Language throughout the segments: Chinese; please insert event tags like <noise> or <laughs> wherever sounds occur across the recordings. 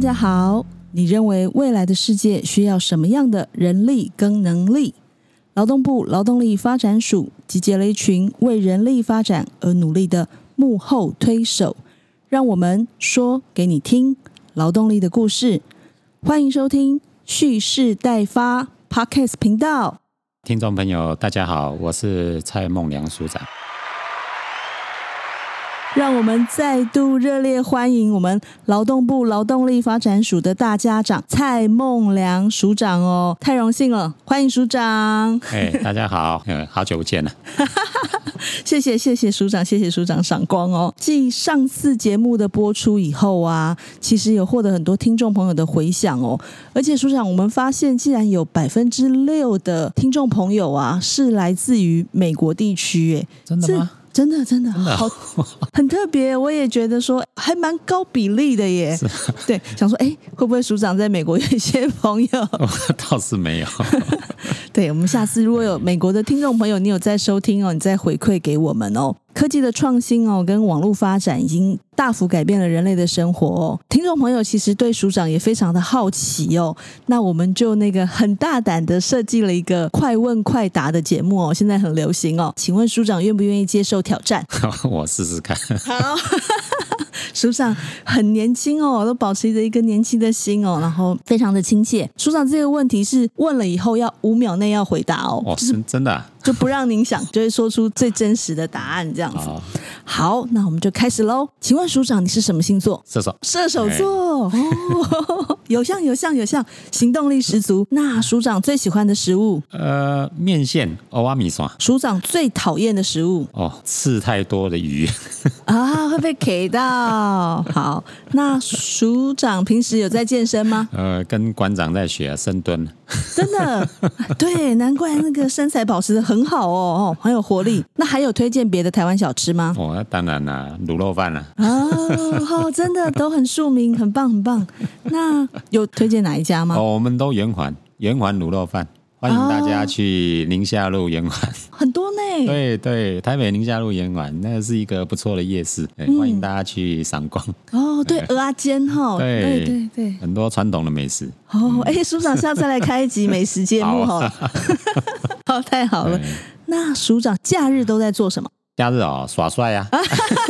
大家好，你认为未来的世界需要什么样的人力跟能力？劳动部劳动力发展署集结了一群为人力发展而努力的幕后推手，让我们说给你听劳动力的故事。欢迎收听蓄势待发 Podcast 频道。听众朋友，大家好，我是蔡梦良署长。让我们再度热烈欢迎我们劳动部劳动力发展署的大家长蔡梦良署长哦，太荣幸了，欢迎署长。哎，大家好，嗯，<laughs> 好久不见了。<laughs> 谢谢谢谢署长，谢谢署长赏光哦。继上次节目的播出以后啊，其实有获得很多听众朋友的回响哦。而且署长，我们发现，竟然有百分之六的听众朋友啊，是来自于美国地区，哎，真的吗？真的真的好，很特别。我也觉得说还蛮高比例的耶。对，想说哎，会不会署长在美国有一些朋友？<laughs> 倒是没有。<laughs> 对，我们下次如果有美国的听众朋友，你有在收听哦，你再回馈给我们哦。科技的创新哦，跟网络发展已经大幅改变了人类的生活哦。听众朋友其实对署长也非常的好奇哦，那我们就那个很大胆的设计了一个快问快答的节目哦，现在很流行哦。请问署长愿不愿意接受挑战？<laughs> 我试试看。好，署长很年轻哦，都保持着一个年轻的心哦，然后非常的亲切。署长这个问题是问了以后要五秒内要回答哦，哦，是真的啊。就不让您想，就会说出最真实的答案，这样子。好，好，那我们就开始喽。请问署长，你是什么星座？射手。射手座哦，<laughs> 有像有像有像，行动力十足。那署长最喜欢的食物？呃，面线、欧阿米刷。署长最讨厌的食物？哦，刺太多的鱼。<laughs> <laughs> 啊，会被 K 到。好，那署长平时有在健身吗？呃，跟馆长在学深蹲。真的，对，难怪那个身材保持的很好哦，哦，很有活力。那还有推荐别的台湾小吃吗？哦，那当然啦，卤肉饭啦。哦，真的都很庶民，很棒，很棒。那有推荐哪一家吗？哦，我们都圆环，圆环卤肉饭，欢迎大家去宁夏路圆环。很多呢。对对，台北宁夏路圆环，那是一个不错的夜市，哎欢迎大家去赏光。哦，对，鹅阿煎哈，对对对对。很多传统的美食。哦，哎，署长下次来开一集美食节目好哈。<laughs> 好，太好了对。那署长假日都在做什么？假日哦，耍帅呀、<laughs>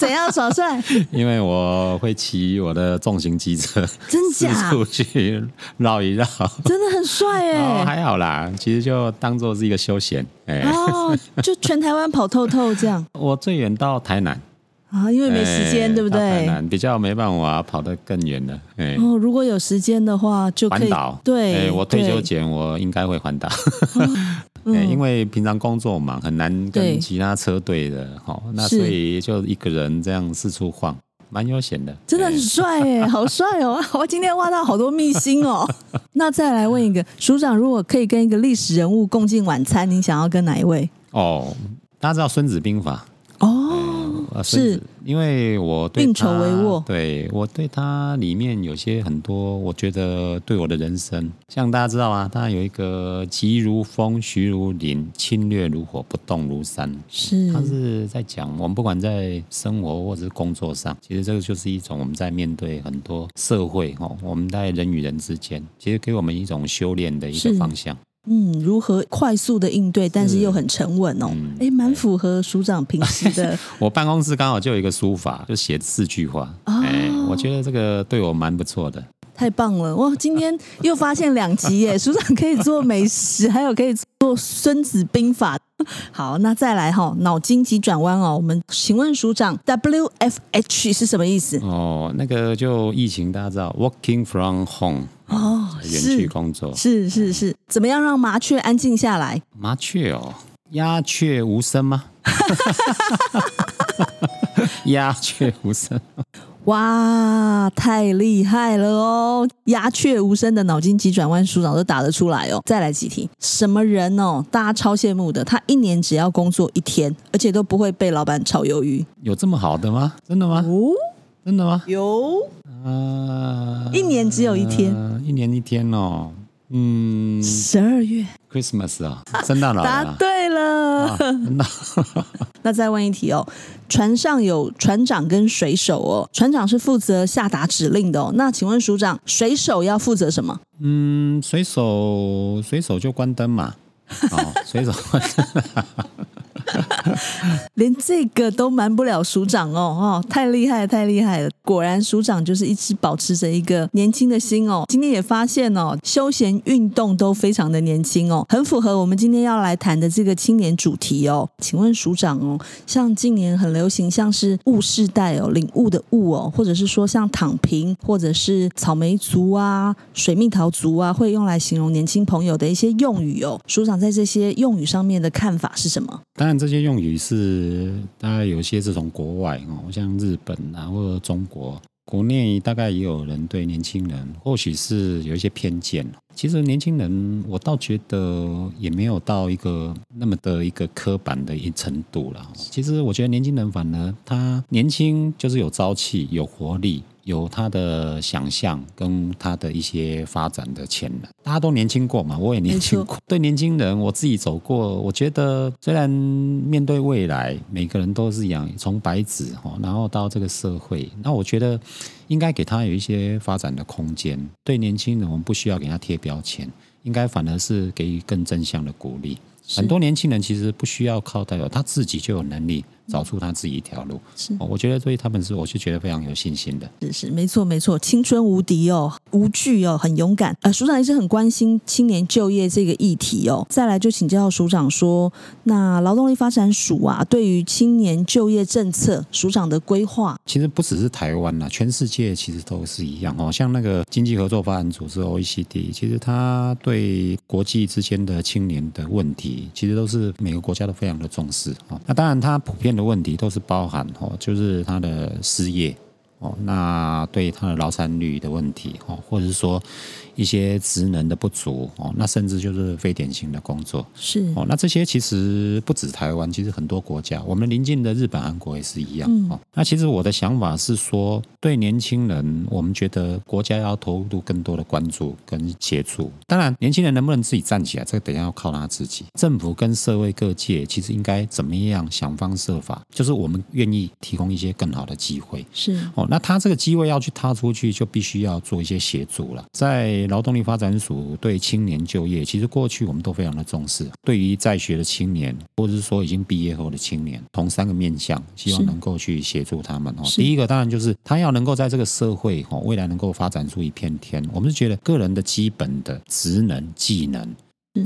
怎样耍帅？<laughs> 因为我会骑我的重型机车，真四假？出去绕一绕。真的很帅哦，哎。还好啦，其实就当做是一个休闲。哎、哦，就全台湾跑透透这样 <laughs> 我最远到台南，啊，因为没时间，哎对不对？南比较没办法跑得更远了。哎、哦，如果有时间的话，就可以环岛，对，哎我退休前我应该会环岛，<laughs> 嗯哎因为平常工作忙，很难跟其他车队的，哦，那所以就一个人这样四处晃，蛮悠闲的。哎真的很帅哎，<laughs> 好帅哦！我今天挖到好多秘辛哦。<laughs> 那再来问一个，署长，如果可以跟一个历史人物共进晚餐，您想要跟哪一位？哦，大家知道《孙子兵法》哦，呃孙子。是因为我对运筹他帷幄对我对他里面有些很多，我觉得对我的人生，像大家知道啊，他有一个急如风，徐如林，侵略如火，不动如山。是。他是在讲，我们不管在生活或者是工作上，其实这个就是一种我们在面对很多社会哦，我们在人与人之间，其实给我们一种修炼的一个方向。嗯，如何快速的应对，但是又很沉稳哦嗯。哎，蛮符合署长平时的 <laughs> 我办公室刚好就有一个书法，就写四句话。哦哎，我觉得这个对我蛮不错的。太棒了！哇，今天又发现两集耶，<laughs> 署长可以做美食，还有可以做《孙子兵法》。好，那再来哈、脑筋急转弯哦。我们请问署长，WFH 是什么意思？哦，那个就疫情，大家知道，working from home，哦，远距是工作。是是是，怎么样让麻雀安静下来？麻雀哦，鸦雀无声吗？<laughs> 鸦雀无声。哇，太厉害了哦！鸦雀无声的脑筋急转弯，署长都答得出来哦。再来几题，什么人哦？大家超羡慕的，他一年只要工作一天，而且都不会被老板炒鱿鱼有这么好的吗？真的吗？哦。真的吗？有啊，一年只有一天呃一年一天哦。嗯十二月，，Christmas 啊，圣诞老人啊。答对了了。啊，那 <laughs> 那再问一题哦，船上有船长跟水手哦，船长是负责下达指令的哦。那请问署长，水手要负责什么？嗯，水手水手就关灯嘛，哦，水手关灯。<laughs> 连这个都瞒不了署长哦，哦，太厉害了，太厉害了！果然署长就是一直保持着一个年轻的心哦。今天也发现哦，休闲运动都非常的年轻哦，很符合我们今天要来谈的这个青年主题哦。请问署长哦，像近年很流行像是物世代哦，领悟的悟哦，或者是说像躺平，或者是草莓族啊、水蜜桃族啊，会用来形容年轻朋友的一些用语哦。署长在这些用语上面的看法是什么？当然，这些用语是大概有些是从国外哦，像日本啊或者中国，国内大概也有人对年轻人或许是有一些偏见。其实年轻人，我倒觉得也没有到一个那么的一个刻板的一程度了。其实我觉得年轻人反而他年轻就是有朝气、有活力。有他的想象跟他的一些发展的潜能，大家都年轻过嘛，我也年轻过。对年轻人，我自己走过，我觉得虽然面对未来，每个人都是一样，从白纸哈，然后到这个社会，那我觉得应该给他有一些发展的空间。对年轻人，我们不需要给他贴标签，应该反而是给予更正向的鼓励。很多年轻人其实不需要靠代表，他自己就有能力。找出他自己一条路，是，我觉得对他们是，我是觉得非常有信心的。是是，没错没错，青春无敌哦，无惧哦，很勇敢。呃，署长一直很关心青年就业这个议题哦。再来就请教署长说，那劳动力发展署啊，对于青年就业政策，署长的规划，其实不只是台湾啊，全世界其实都是一样哦。像那个经济合作发展组织 OECD，其实他对国际之间的青年的问题，其实都是每个国家都非常的重视啊。那当然，他普遍的。问题都是包含哦，就是他的失业哦，那对他的劳产率的问题哦，或者是说。一些职能的不足哦，那甚至就是非典型的工作是哦，那这些其实不止台湾，其实很多国家，我们邻近的日本、韩国也是一样哦。那其实我的想法是说，对年轻人，我们觉得国家要投入更多的关注跟协助。当然，年轻人能不能自己站起来，这个等下要靠他自己。政府跟社会各界其实应该怎么样想方设法，就是我们愿意提供一些更好的机会。是哦，那他这个机会要去踏出去，就必须要做一些协助了，在。劳动力发展署对青年就业，其实过去我们都非常的重视。对于在学的青年，或者是说已经毕业后的青年，同三个面向，希望能够去协助他们哦。第一个当然就是他要能够在这个社会哦，未来能够发展出一片天。我们是觉得个人的基本的职能技能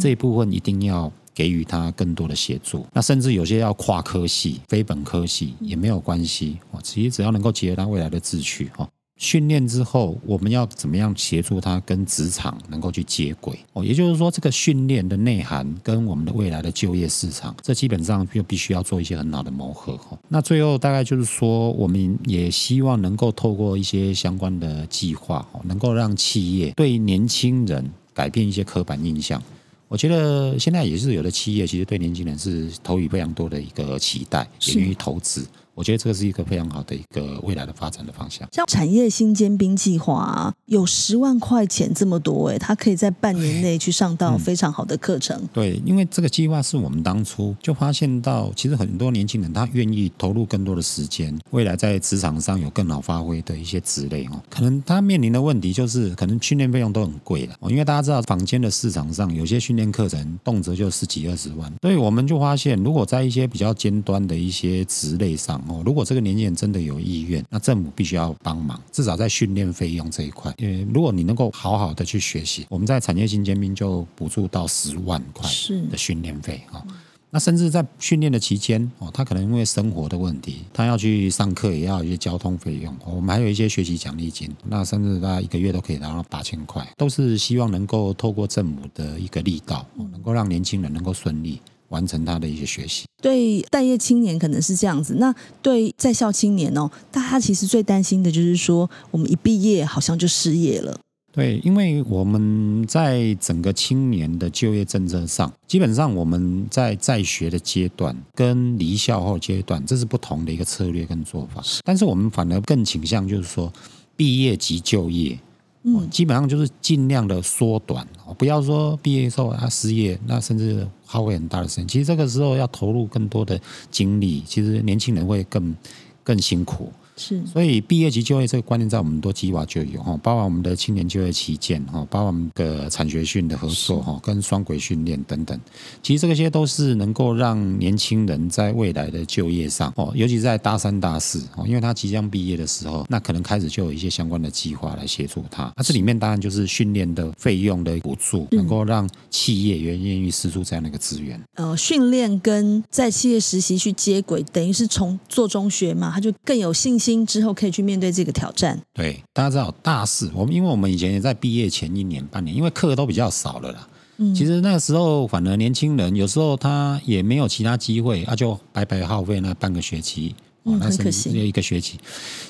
这一部分一定要给予他更多的协助。那甚至有些要跨科系、非本科系也没有关系哦。其实只要能够结合他未来的志趣哦。训练之后，我们要怎么样协助他跟职场能够去接轨？哦，也就是说，这个训练的内涵跟我们的未来的就业市场，这基本上就必须要做一些很好的磨合。哈，那最后大概就是说，我们也希望能够透过一些相关的计划，哦，能够让企业对年轻人改变一些刻板印象。我觉得现在也是有的企业其实对年轻人是投予非常多的一个期待，也愿意投资。我觉得这个是一个非常好的一个未来的发展的方向。像产业新尖兵计划，有十万块钱这么多，哎，他可以在半年内去上到非常好的课程。对，因为这个计划是我们当初就发现到，其实很多年轻人他愿意投入更多的时间，未来在职场上有更好发挥的一些职类哦。可能他面临的问题就是，可能训练费用都很贵了哦。因为大家知道，坊间的市场上有些训练课程动辄就十几二十万，所以我们就发现，如果在一些比较尖端的一些职类上。哦，如果这个年轻人真的有意愿，那政府必须要帮忙，至少在训练费用这一块。因为如果你能够好好的去学习，我们在产业新尖兵就补助到十万块的训练费啊。那甚至在训练的期间哦，他可能因为生活的问题，他要去上课，也要一些交通费用。我们还有一些学习奖励金，那甚至他一个月都可以拿到八千块，都是希望能够透过政府的一个力道，能够让年轻人能够顺利。完成他的一些学习，对待业青年可能是这样子。那对在校青年哦，大家其实最担心的就是说，我们一毕业好像就失业了。对，因为我们在整个青年的就业政策上，基本上我们在在学的阶段跟离校后阶段，这是不同的一个策略跟做法。但是我们反而更倾向就是说，毕业即就业。嗯，基本上就是尽量的缩短，不要说毕业之后他失业，那甚至耗费很大的时间。其实这个时候要投入更多的精力，其实年轻人会更更辛苦。是，所以毕业及就业这个观念在我们多计划就有哈，包括我们的青年就业旗舰哈，包括我们的产学训的合作哈，跟双轨训练等等。其实这些都是能够让年轻人在未来的就业上哦，尤其在大三大四哦，因为他即将毕业的时候，那可能开始就有一些相关的计划来协助他。那这里面当然就是训练的费用的补助，能够让企业也愿意施出这样的一个资源。呃，训练跟在企业实习去接轨，等于是从做中学嘛，他就更有信心。心之后可以去面对这个挑战。对，大家知道大四，我们因为我们以前也在毕业前一年半年，因为课都比较少了啦。嗯，其实那个时候反而年轻人有时候他也没有其他机会，啊，就白白耗费那半个学期。嗯，很可惜，一个学期，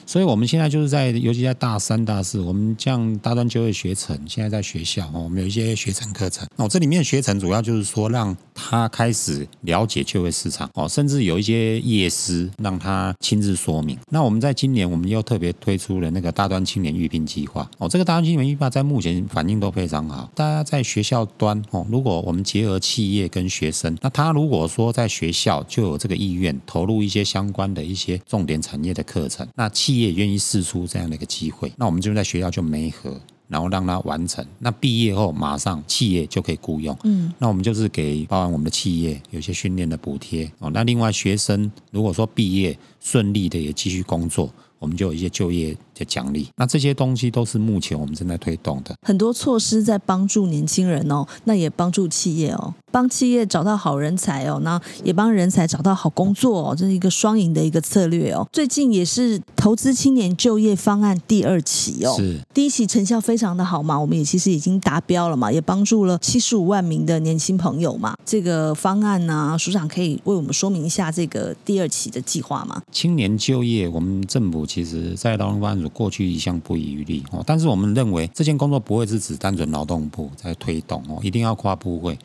所以我们现在就是在，尤其在大三、大四，我们像大专就业学程，现在在学校哦，我们有一些学程课程。哦，这里面学程主要就是说，让他开始了解就业市场哦，甚至有一些业师让他亲自说明。那我们在今年，我们又特别推出了那个大专青年预聘计划哦，这个大专青年预聘在目前反应都非常好。大家在学校端哦，如果我们结合企业跟学生，那他如果说在学校就有这个意愿投入一些相关的一些。些重点产业的课程，那企业愿意试出这样的一个机会，那我们就在学校就没合，然后让他完成。那毕业后马上企业就可以雇佣。嗯，那我们就是给包含我们的企业有些训练的补贴哦。那另外学生如果说毕业顺利的也继续工作，我们就有一些就业的奖励。那这些东西都是目前我们正在推动的很多措施，在帮助年轻人哦，那也帮助企业哦。帮企业找到好人才哦，那也帮人才找到好工作哦，这是一个双赢的一个策略哦。最近也是投资青年就业方案第二期哦，是第一期成效非常的好嘛，我们也其实已经达标了嘛，也帮助了七十五万名的年轻朋友嘛。这个方案呢，署长可以为我们说明一下这个第二期的计划吗？青年就业，我们政府其实在劳动部过去一向不遗余力哦，但是我们认为这件工作不会是指单纯劳动部在推动哦，一定要跨部会。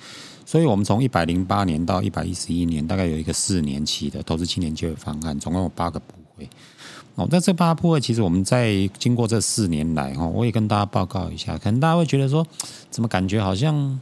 所以，我们从一百零八年到一百一十一年，大概有一个四年期的投资青年就业方案，总共有八个部会。哦，那这八部会，其实我们在经过这四年来，哈，我也跟大家报告一下，可能大家会觉得说，怎么感觉好像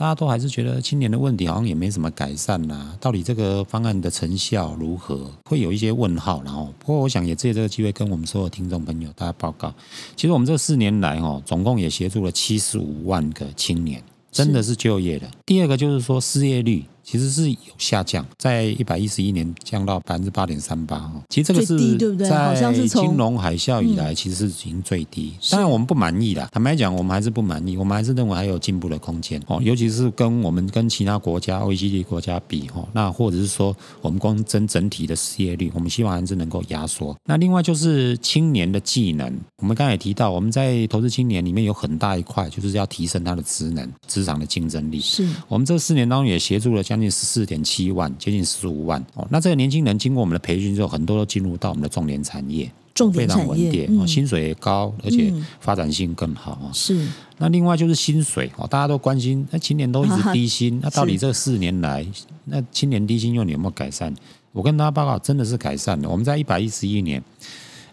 大家都还是觉得青年的问题好像也没什么改善呐？到底这个方案的成效如何？会有一些问号。然后，不过我想也借这个机会跟我们所有听众朋友大家报告，其实我们这四年来，哈，总共也协助了七十五万个青年。真的是就业的。第二个就是说失业率。其实是有下降，在一百一十一年降到百分之八点三八哦。其实这个是在金融海啸以来，其实是已经最低。当然我们不满意啦，坦白讲，我们还是不满意，我们还是认为还有进步的空间哦。尤其是跟我们跟其他国家 OECD 国家比哦，那或者是说我们光争整体的失业率，我们希望还是能够压缩。那另外就是青年的技能，我们刚才也提到，我们在投资青年里面有很大一块，就是要提升他的职能、职场的竞争力。是我们这四年当中也协助了将。近十四点七万，接近十五万哦。那这个年轻人经过我们的培训之后，很多都进入到我们的重点产业，重点产业，薪水也高，而且发展性更好啊。是。那另外就是薪水哦，大家都关心，那青年都一直低薪，<laughs> 那到底这四年来，那青年低薪用你有没有改善？我跟大家报告，真的是改善了。我们在一百一十一年，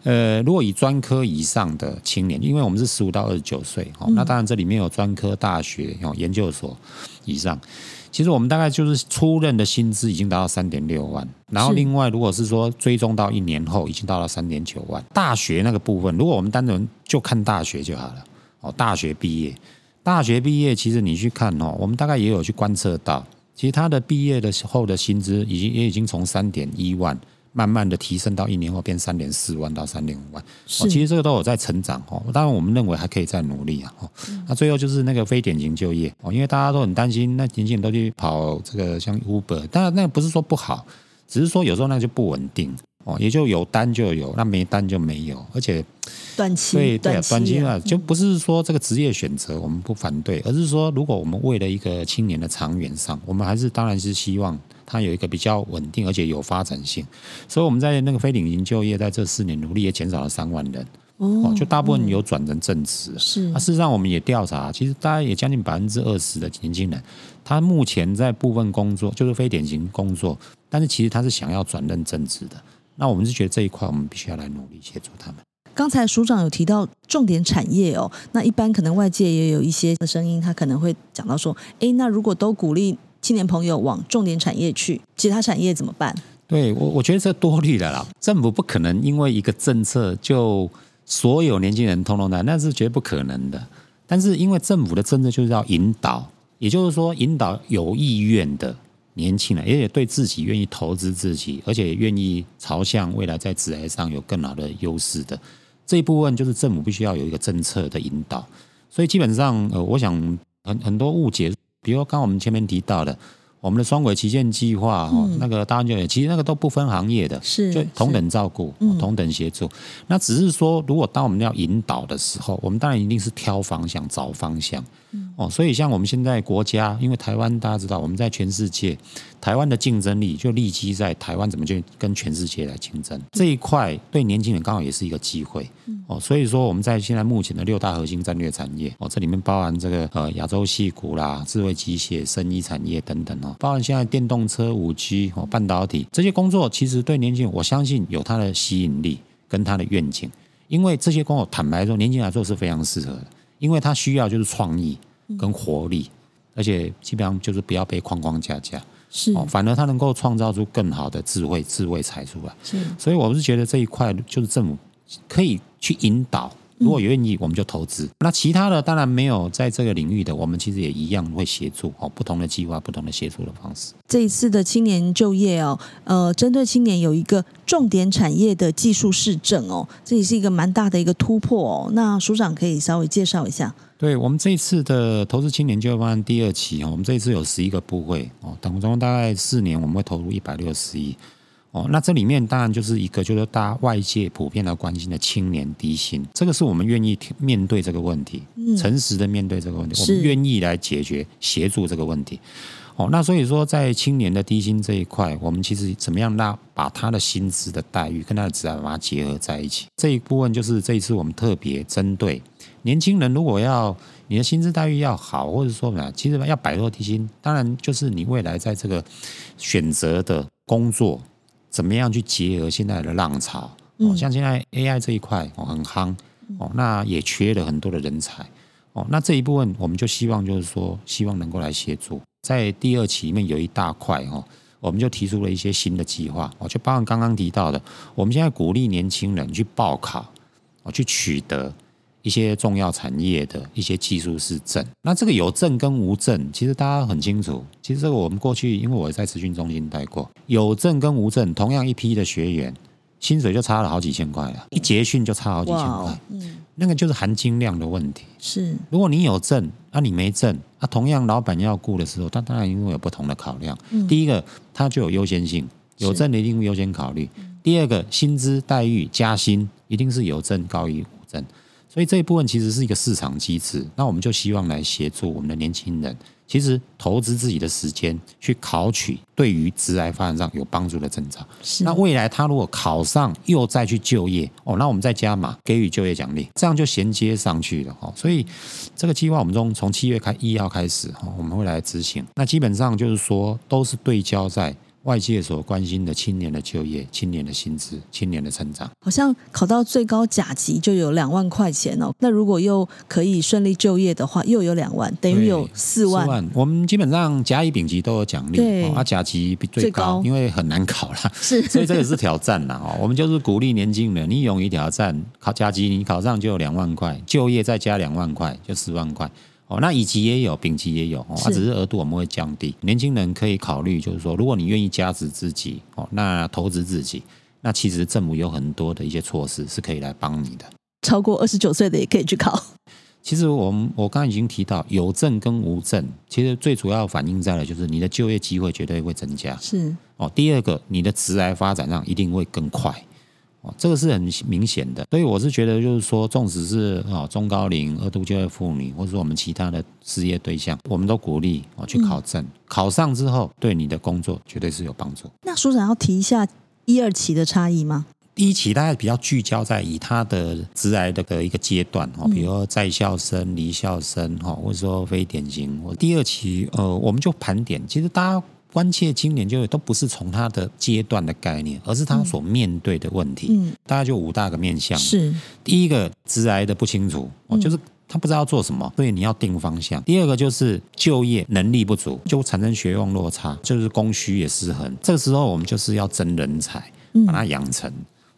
呃，如果以专科以上的青年，因为我们是十五到二十九岁哦，那当然这里面有专科、大学、哦研究所以上。其实我们大概就是初任的薪资已经达到三点六万，然后另外如果是说追踪到一年后，已经到了三点九万。大学那个部分，如果我们单纯就看大学就好了哦，大学毕业，大学毕业，其实你去看哦，我们大概也有去观测到，其实他的毕业的时候的薪资已经也已经从三点一万。慢慢的提升到一年后变三点四万到三点五万，哦，其实这个都有在成长哦。当然，我们认为还可以再努力啊。哦，那最后就是那个非典型就业哦，因为大家都很担心，那年轻人都去跑这个像 Uber，当然那不是说不好，只是说有时候那就不稳定哦，也就有单就有，那没单就没有，而且。短期对对短期啊，就不是说这个职业选择我们不反对，而是说如果我们为了一个青年的长远上，我们还是当然是希望他有一个比较稳定而且有发展性。所以我们在那个非领型就业在这四年努力也减少了三万人哦，就大部分有转成正职。是啊，事实上我们也调查，其实大概也将近百分之二十的年轻人，他目前在部分工作就是非典型工作，但是其实他是想要转任正职的。那我们是觉得这一块我们必须要来努力协助他们。刚才署长有提到重点产业哦，那一般可能外界也有一些声音，他可能会讲到说，诶，那如果都鼓励青年朋友往重点产业去，其他产业怎么办？对我，我觉得这多虑了啦。政府不可能因为一个政策就所有年轻人通通来，那是绝不可能的。但是因为政府的政策就是要引导，也就是说引导有意愿的年轻人，而且对自己愿意投资自己，而且愿意朝向未来在职业上有更好的优势的这一部分，就是政府必须要有一个政策的引导。所以基本上，呃，我想很很多误解，比如刚我们前面提到的。我们的双轨旗舰计划，哈，那个大家就其实那个都不分行业的，是就同等照顾，同等协助。那只是说，如果当我们要引导的时候，我们当然一定是挑方向、找方向。哦，所以像我们现在国家，因为台湾大家知道，我们在全世界，台湾的竞争力就立基在台湾怎么去跟全世界来竞争。这一块，对年轻人刚好也是一个机会。哦，所以说我们在现在目前的六大核心战略产业，哦，这里面包含这个呃亚洲细股啦、智慧机械、生医产业等等哦，包含现在电动车、五 G 哦、半导体这些工作，其实对年轻人，我相信有它的吸引力跟它的愿景，因为这些工作坦白说，年轻人来做是非常适合的，因为他需要就是创意。跟活力，而且基本上就是不要被框框架架，是，反而他能够创造出更好的智慧、智慧财出来。是，所以我是觉得这一块就是政府可以去引导。如果愿意，我们就投资。那其他的当然没有在这个领域的，我们其实也一样会协助哦，不同的计划、不同的协助的方式。这一次的青年就业哦，呃，针对青年有一个重点产业的技术市政哦，这也是一个蛮大的一个突破哦。那署长可以稍微介绍一下。对我们这一次的投资青年就业方案第二期哦，我们这一次有十一个部会哦，当中大概四年我们会投入一百六十亿。哦，那这里面当然就是一个，就是大家外界普遍的关心的青年低薪，这个是我们愿意面对这个问题，诚实的面对这个问题，我们愿意来解决、协助这个问题。哦，那所以说，在青年的低薪这一块，我们其实怎么样让把他的薪资的待遇跟他的职业把它结合在一起？这一部分就是这一次我们特别针对年轻人，如果要你的薪资待遇要好，或者说呢，其实要摆脱低薪，当然就是你未来在这个选择的工作。怎么样去结合现在的浪潮？哦，像现在 AI 这一块哦很夯哦，那也缺了很多的人才哦。那这一部分我们就希望就是说，希望能够来协助。在第二期里面有一大块哦，我们就提出了一些新的计划哦，就包括刚刚提到的，我们现在鼓励年轻人去报考哦，去取得。一些重要产业的一些技术是证，那这个有证跟无证，其实大家很清楚。其实这个我们过去，因为我在咨询中心待过，有证跟无证，同样一批的学员，薪水就差了好几千块啊，一结训就差好几千块。嗯，那个就是含金量的问题。是，如果你有证，啊你没证，啊同样老板要雇的时候，他当然因为有不同的考量。第一个，他就有优先性，有证的一定优先考虑。第二个，薪资待遇加薪一定是有证高于无证。所以这一部分其实是一个市场机制，那我们就希望来协助我们的年轻人，其实投资自己的时间去考取对于职业发展上有帮助的证照。那未来他如果考上又再去就业，哦，那我们再加码给予就业奖励，这样就衔接上去了哈。所以这个计划我们从从七月开一号开始哈，我们会来执行。那基本上就是说都是对焦在。外界所关心的青年的就业、青年的薪资、青年的成长，好像考到最高甲级就有两万块钱哦。那如果又可以顺利就业的话，又有两万，等于有四万。四万，我们基本上甲乙丙级都有奖励，对，啊，甲级比最高，因为很难考啦，是，<laughs> 所以这个是挑战啦。哦。我们就是鼓励年轻人，你勇于挑战，考甲级你考上就有两万块，就业再加两万块，就四万块。哦，那乙级也有，丙级也有，哦，它只是额度我们会降低。年轻人可以考虑，就是说，如果你愿意加值自己，哦，那投资自己，那其实政府有很多的一些措施是可以来帮你的。超过二十九岁的也可以去考。其实我们我刚刚已经提到，有证跟无证，其实最主要反映在了就是你的就业机会绝对会增加。是哦，第二个，你的职来发展上一定会更快。这个是很明显的，所以我是觉得，就是说，纵使是啊中高龄、二度就业妇女，或者说我们其他的失业对象，我们都鼓励啊去考证，考上之后对你的工作绝对是有帮助。那署长要提一下一二期的差异吗？第一期大概比较聚焦在以他的职癌的的一个阶段哦，比如说在校生、离校生哈，或者说非典型。第二期呃，我们就盘点，其实大家。关切青年就业都不是从他的阶段的概念，而是他所面对的问题。嗯，大概就五大个面向。是，第一个，职癌的不清楚，哦，就是他不知道要做什么，所以你要定方向。第二个就是就业能力不足，就产生学用落差，就是供需也失衡。这个时候我们就是要争人才，把它养成。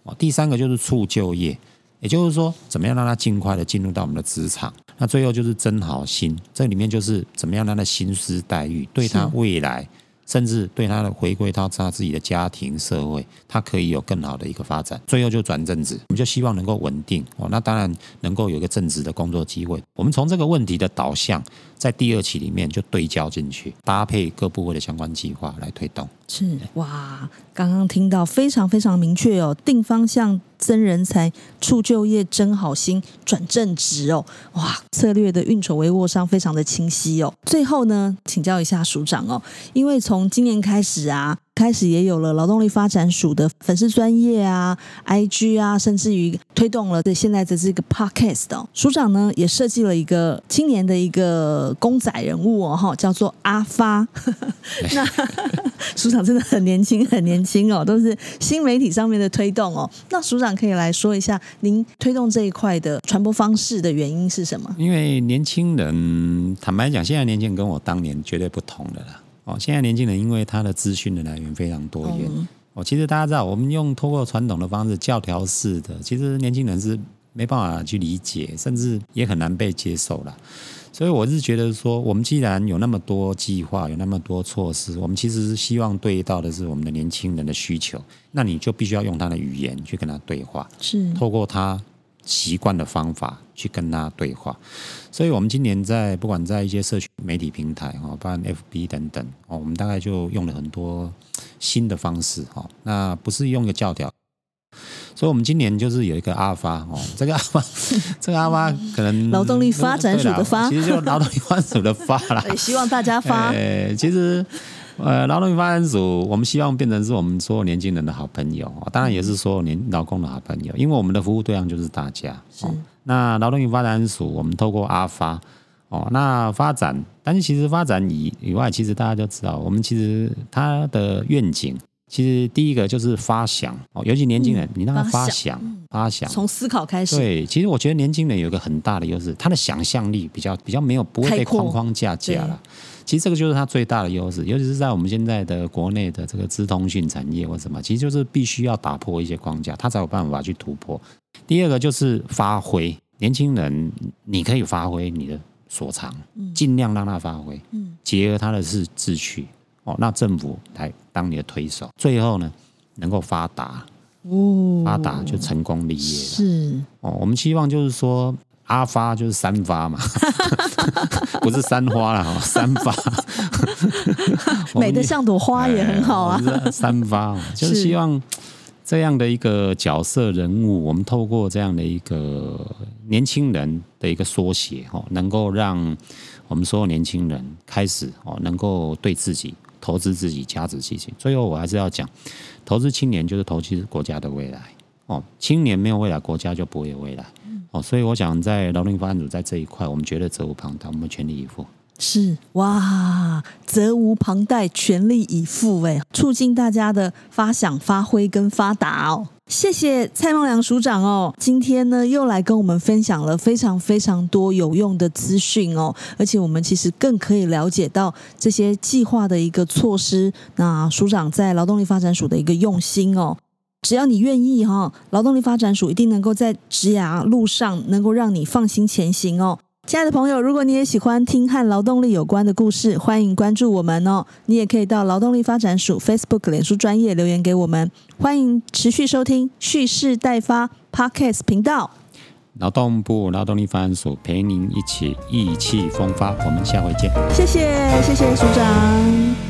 哦，第三个就是促就业，也就是说，怎么样让他尽快的进入到我们的职场。那最后就是真好心，这里面就是怎么样让他薪资待遇对他未来。甚至对他的回归到他自己的家庭社会，他可以有更好的一个发展。最后就转正职，我们就希望能够稳定哦。那当然能够有一个正职的工作机会。我们从这个问题的导向，在第二期里面就对焦进去，搭配各部位的相关计划来推动。是哇，刚刚听到非常非常明确哦，定方向。增人才、促就业、增好心、转正职哦，哇，策略的运筹帷幄上非常的清晰哦。最后呢，请教一下署长哦，因为从今年开始啊。开始也有了劳动力发展署的粉丝专业啊、IG 啊，甚至于推动了对现在的这个 Podcast 哦。署长呢也设计了一个青年的一个公仔人物哦，哈，叫做阿发。<laughs> 那署长真的很年轻，很年轻哦，都是新媒体上面的推动哦。那署长可以来说一下，您推动这一块的传播方式的原因是什么？因为年轻人，坦白讲，现在年轻人跟我当年绝对不同的啦。哦，现在年轻人因为他的资讯的来源非常多元。哦，其实大家知道，我们用通过传统的方式教条式的，其实年轻人是没办法去理解，甚至也很难被接受了。所以我是觉得说，我们既然有那么多计划，有那么多措施，我们其实是希望对到的是我们的年轻人的需求。那你就必须要用他的语言去跟他对话，是透过他。习惯的方法去跟他对话，所以我们今年在不管在一些社区媒体平台哈，包括 FB 等等哦，我们大概就用了很多新的方式哈。那不是用一个教条，所以我们今年就是有一个阿发哦，<laughs> 这个阿发，这个阿发可能 <laughs> 劳动力发展署的发，其实就劳动力发展署的发啦。<laughs> 希望大家发。呃，其实。呃，劳动力发展署，我们希望变成是我们所有年轻人的好朋友，当然也是所有年劳工的好朋友，因为我们的服务对象就是大家。是。那劳动力发展署，我们透过阿发，哦，那发展，但是其实发展以以外，其实大家都知道，我们其实它的愿景，其实第一个就是发想哦，尤其年轻人，你让他发想，发想，从思考开始。对，其实我觉得年轻人有一个很大的优势，他的想象力比较比较没有不会被框框架架了。其实这个就是它最大的优势，尤其是在我们现在的国内的这个资通讯产业或什么，其实就是必须要打破一些框架，它才有办法去突破。第二个就是发挥，年轻人你可以发挥你的所长，尽量让他发挥，结合他的是志趣哦，那政府来当你的推手，最后呢能够发达哦，发达就成功立业了。是哦，我们希望就是说。阿发就是三发嘛，<laughs> 不是三花了哈，三发，美的像朵花也很好啊。三发就是希望这样的一个角色人物，我们透过这样的一个年轻人的一个缩写哦，能够让我们所有年轻人开始哦，能够对自己投资自己价值自己。最后我还是要讲，投资青年就是投资国家的未来哦，青年没有未来，国家就不会有未来。哦，所以我想在劳动力发展组在这一块，我们觉得责无旁贷，我们全力以赴。是哇，责无旁贷，全力以赴，哎，促进大家的发想、发挥跟发达哦。谢谢蔡茂良署长哦，今天呢又来跟我们分享了非常非常多有用的资讯哦，而且我们其实更可以了解到这些计划的一个措施，那署长在劳动力发展署的一个用心哦。只要你愿意哈，劳动力发展署一定能够在职涯路上能够让你放心前行哦。亲爱的朋友，如果你也喜欢听和劳动力有关的故事，欢迎关注我们哦。你也可以到劳动力发展署 Facebook 脸书专业留言给我们。欢迎持续收听蓄势待发 Podcast 频道。劳动部劳动力发展署陪您一起意气风发，我们下回见。谢谢，谢谢署长。